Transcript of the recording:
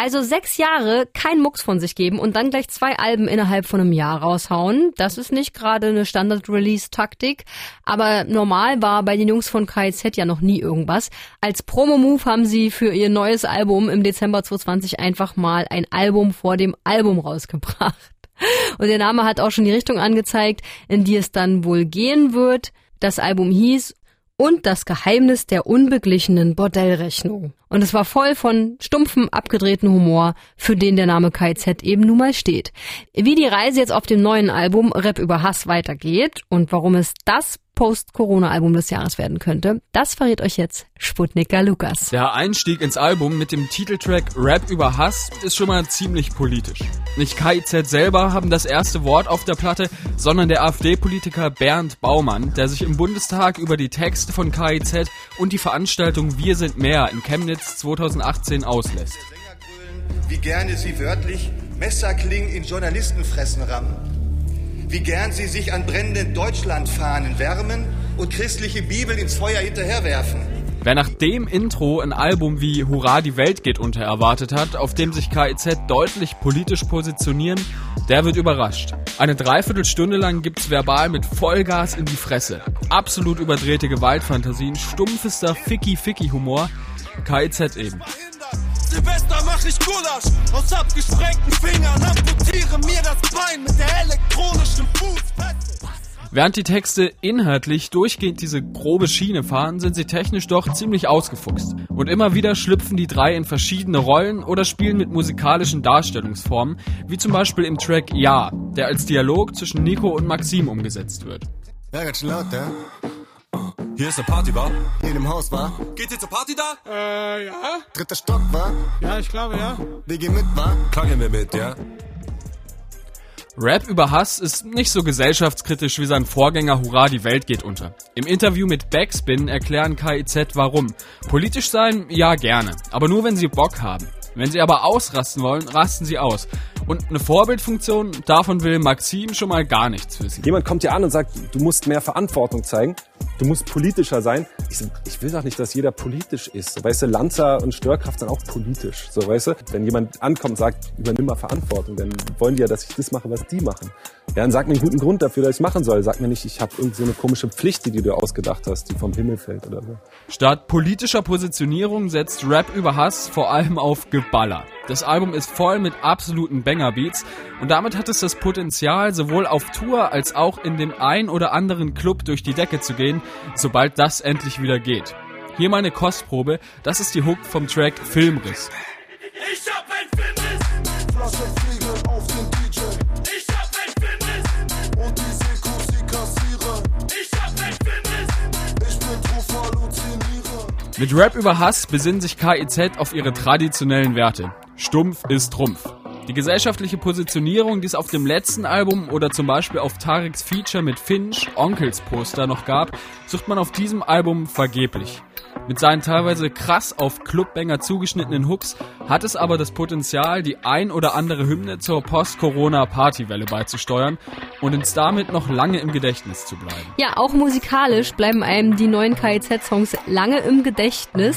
Also sechs Jahre kein Mucks von sich geben und dann gleich zwei Alben innerhalb von einem Jahr raushauen. Das ist nicht gerade eine Standard-Release-Taktik, aber normal war bei den Jungs von KZ ja noch nie irgendwas. Als Promo-Move haben sie für ihr neues Album im Dezember 2020 einfach mal ein Album vor dem Album rausgebracht. Und der Name hat auch schon die Richtung angezeigt, in die es dann wohl gehen wird. Das Album hieß und das Geheimnis der unbeglichenen Bordellrechnung. Und es war voll von stumpfem, abgedrehten Humor, für den der Name KZ eben nun mal steht. Wie die Reise jetzt auf dem neuen Album Rap über Hass weitergeht und warum es das Post-Corona-Album des Jahres werden könnte, das verrät euch jetzt Sputniker Lukas. Der Einstieg ins Album mit dem Titeltrack Rap über Hass ist schon mal ziemlich politisch. Nicht KIZ selber haben das erste Wort auf der Platte, sondern der AfD-Politiker Bernd Baumann, der sich im Bundestag über die Texte von KIZ und die Veranstaltung Wir sind mehr in Chemnitz 2018 auslässt. Wie gerne sie wörtlich Messerklingen in Journalistenfressen rammen wie gern sie sich an brennenden Deutschlandfahnen wärmen und christliche Bibel ins Feuer hinterherwerfen. Wer nach dem Intro ein Album wie Hurra, die Welt geht unter erwartet hat, auf dem sich KIZ deutlich politisch positionieren, der wird überrascht. Eine Dreiviertelstunde lang gibt's verbal mit Vollgas in die Fresse. Absolut überdrehte Gewaltfantasien, stumpfester Ficky-Ficky-Humor. KIZ eben. Mach ich Gulasch aus abgesprengten Fingern, amputiere mir das Bein mit der elektronischen Fußfessel. Während die Texte inhaltlich durchgehend diese grobe Schiene fahren, sind sie technisch doch ziemlich ausgefuchst. Und immer wieder schlüpfen die drei in verschiedene Rollen oder spielen mit musikalischen Darstellungsformen, wie zum Beispiel im Track Ja, der als Dialog zwischen Nico und Maxim umgesetzt wird. Ja, ganz schön laut, ja? Hier ist eine Party, war? Hier in dem Haus, war? Geht ihr zur Party da? Äh, ja. Dritter Stock, war? Ja, ich glaube, ja. Wir gehen mit, war? Klar gehen wir mit, ja. Rap über Hass ist nicht so gesellschaftskritisch wie sein Vorgänger Hurra, die Welt geht unter. Im Interview mit Backspin erklären KIZ warum. Politisch sein, ja gerne, aber nur wenn sie Bock haben. Wenn sie aber ausrasten wollen, rasten sie aus. Und eine Vorbildfunktion, davon will Maxim schon mal gar nichts wissen. Jemand kommt dir an und sagt, du musst mehr Verantwortung zeigen, du musst politischer sein. Ich, so, ich will doch nicht, dass jeder politisch ist. So, weißt du, Lanzer und Störkraft sind auch politisch. So, weißt du, wenn jemand ankommt und sagt, übernimm mal Verantwortung, dann wollen die ja, dass ich das mache, was die machen. Ja, dann sag mir einen guten Grund dafür, dass ich machen soll. Sag mir nicht, ich habe irgendeine so komische Pflicht, die du ausgedacht hast, die vom Himmel fällt oder so. Statt politischer Positionierung setzt Rap über Hass vor allem auf Geballer. Das Album ist voll mit absoluten Banger-Beats und damit hat es das Potenzial, sowohl auf Tour als auch in dem ein oder anderen Club durch die Decke zu gehen, sobald das endlich wieder geht. Hier meine Kostprobe, das ist die Hook vom Track Filmriss. Ich hab ein Filmriss! Mit Rap über Hass besinnen sich KIZ auf ihre traditionellen Werte. Stumpf ist Trumpf. Die gesellschaftliche Positionierung, die es auf dem letzten Album oder zum Beispiel auf Tareks Feature mit Finch, Onkels Poster noch gab, sucht man auf diesem Album vergeblich. Mit seinen teilweise krass auf Clubbanger zugeschnittenen Hooks hat es aber das Potenzial, die ein oder andere Hymne zur Post-Corona-Partywelle beizusteuern und uns damit noch lange im Gedächtnis zu bleiben. Ja, auch musikalisch bleiben einem die neuen KIZ-Songs lange im Gedächtnis.